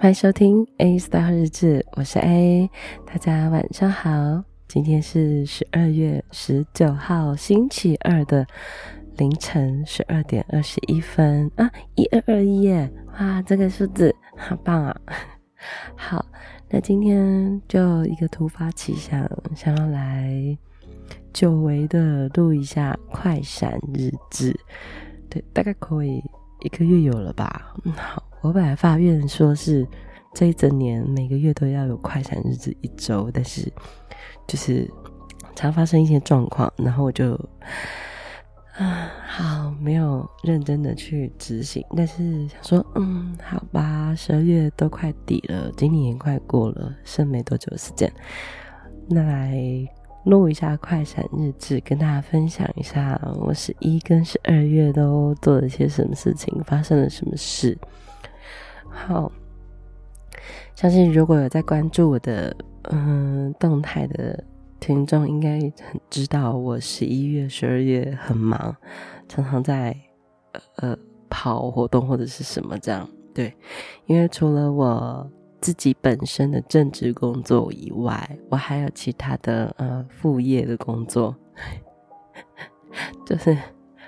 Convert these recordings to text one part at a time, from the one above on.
欢迎收听 A Star 日志，我是 A，大家晚上好。今天是十二月十九号星期二的凌晨十二点二十一分啊，一二二一耶！哇，这个数字好棒啊！好，那今天就一个突发奇想，想要来久违的录一下快闪日志，对，大概可以一个月有了吧？嗯，好。我本来发愿说是这一整年每个月都要有快闪日志一周，但是就是常发生一些状况，然后我就啊好没有认真的去执行。但是想说，嗯，好吧，十二月都快底了，今年也快过了，剩没多久的时间，那来录一下快闪日志，跟大家分享一下我十一跟十二月都做了些什么事情，发生了什么事。好，相信如果有在关注我的嗯动态的听众，应该很知道我十一月、十二月很忙，常常在呃跑活动或者是什么这样。对，因为除了我自己本身的正职工作以外，我还有其他的呃副业的工作，就是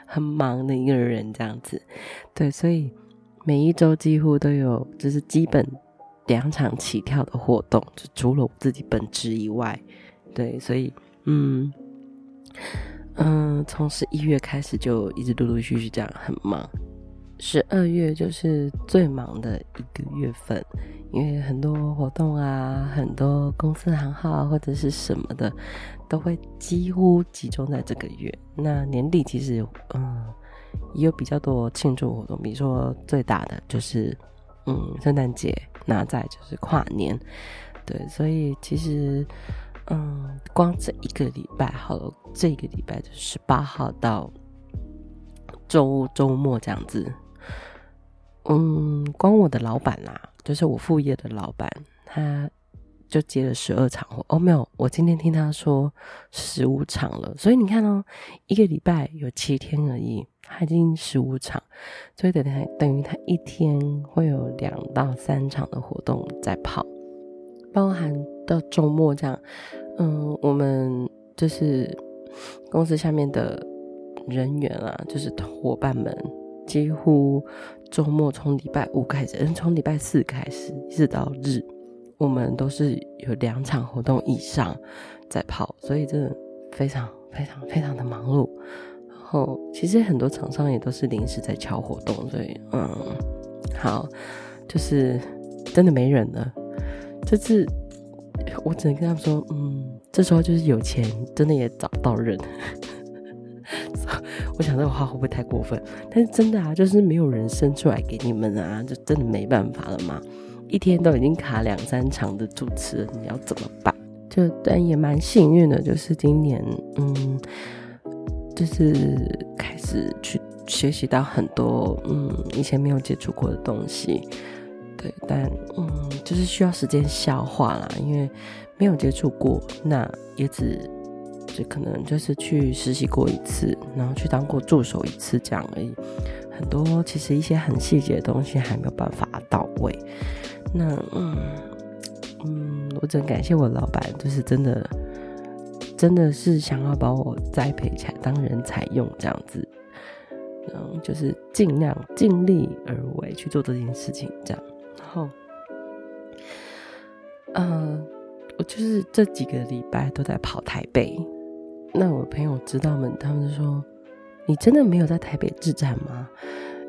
很忙的一个人这样子。对，所以。每一周几乎都有，就是基本两场起跳的活动，就除了我自己本职以外，对，所以，嗯，嗯，从十一月开始就一直陆陆续续这样很忙，十二月就是最忙的一个月份，因为很多活动啊，很多公司行号或者是什么的，都会几乎集中在这个月。那年底其实，嗯。也有比较多庆祝活动，比如说最大的就是，嗯，圣诞节，那再就是跨年，对，所以其实，嗯，光这一个礼拜，好了，这个礼拜就十八号到周周末这样子，嗯，光我的老板啦，就是我副业的老板，他。就接了十二场哦，没有，我今天听他说十五场了，所以你看哦，一个礼拜有七天而已，他已经十五场，所以等于等于他一天会有两到三场的活动在跑，包含到周末这样，嗯，我们就是公司下面的人员啊，就是伙伴们，几乎周末从礼拜五开始，嗯，从礼拜四开始一直到日。我们都是有两场活动以上在跑，所以真的非常非常非常的忙碌。然后其实很多厂商也都是临时在敲活动，所以嗯，好，就是真的没人了。这次我只能跟他们说，嗯，这时候就是有钱，真的也找不到人。我想这个话会不会太过分？但是真的啊，就是没有人生出来给你们啊，就真的没办法了嘛。一天都已经卡两三场的主持人，你要怎么办？就但也蛮幸运的，就是今年，嗯，就是开始去学习到很多，嗯，以前没有接触过的东西，对，但嗯，就是需要时间消化啦，因为没有接触过，那也只就可能就是去实习过一次，然后去当过助手一次这样而已，很多其实一些很细节的东西还没有办法到位。那嗯嗯，我真感谢我老板，就是真的，真的是想要把我栽培起来当人才用这样子，嗯，就是尽量尽力而为去做这件事情这样。然后，嗯，我就是这几个礼拜都在跑台北。那我朋友知道们，他们就说：“你真的没有在台北置产吗？”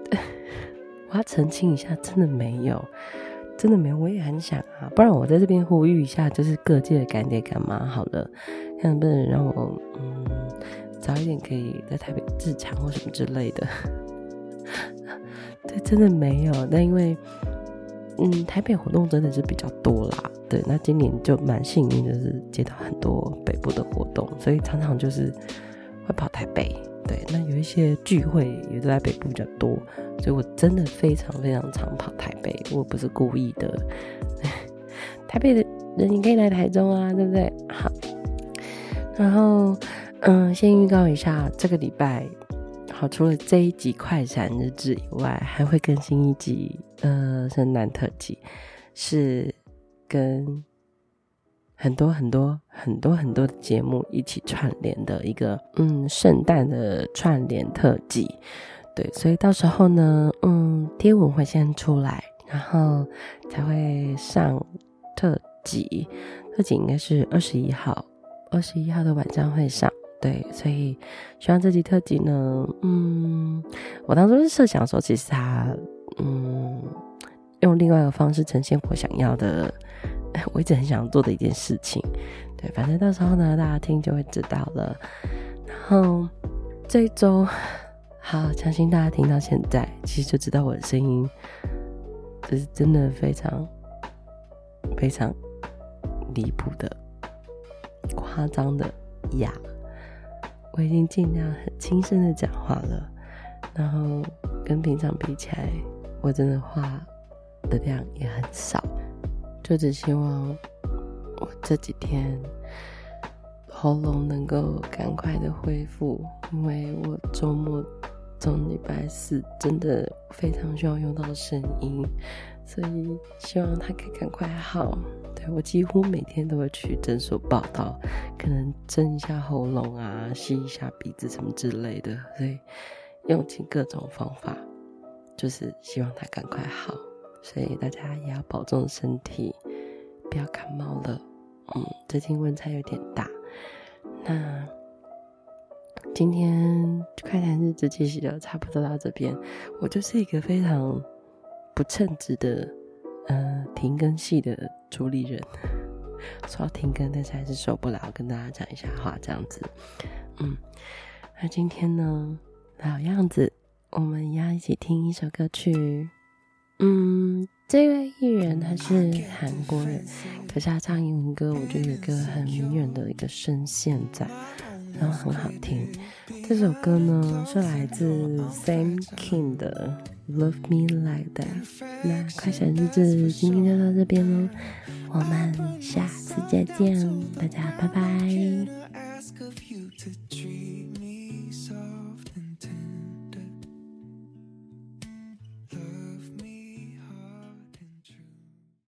我要澄清一下，真的没有。真的没有，我也很想啊，不然我在这边呼吁一下，就是各界的干爹干妈，好了，看能不能让我嗯早一点可以在台北自产或什么之类的。对，真的没有，那因为嗯台北活动真的是比较多啦，对，那今年就蛮幸运，就是接到很多北部的活动，所以常常就是会跑台北。对，那有一些聚会也都在北部比较多，所以我真的非常非常常跑台北，我不是故意的。台北的人你可以来台中啊，对不对？好，然后嗯，先预告一下，这个礼拜好，除了这一集快闪日志以外，还会更新一集呃圣诞特辑。是跟很多很多很多很多的节目一起串联的一个嗯圣诞的串联特辑。对，所以到时候呢，嗯，贴文会先出来，然后才会上特辑。特辑应该是二十一号，二十一号的晚上会上。对，所以希望这集特辑呢，嗯，我当初是设想说，其实它，嗯，用另外一个方式呈现我想要的，我一直很想做的一件事情。对，反正到时候呢，大家听就会知道了。然后这一周，好，相信大家听到现在，其实就知道我的声音，就是真的非常非常离谱的、夸张的哑。我已经尽量很轻声的讲话了，然后跟平常比起来，我真的话的量也很少，就只希望我这几天喉咙能够赶快的恢复，因为我周末从礼拜四真的非常需要用到声音，所以希望它可以赶快好。对我几乎每天都会去诊所报道，可能针一下喉咙啊，吸一下鼻子什么之类的，所以用尽各种方法，就是希望它赶快好。所以大家也要保重身体，不要感冒了。嗯，最近温差有点大。那今天快谈日子其实就差不多到这边。我就是一个非常不称职的。呃，停更系的主理人 说要停更，但是还是受不了，跟大家讲一下话，这样子。嗯，那今天呢，老样子，我们要一起听一首歌曲。嗯，这位艺人他是韩国人，可是他唱英文歌，我觉得有一个很迷人的一个声线在。然后很好听，这首歌呢是来自 Sam King 的《Love Me Like That》。那快闪日志今天就到这边喽，我们下次再见，大家拜拜。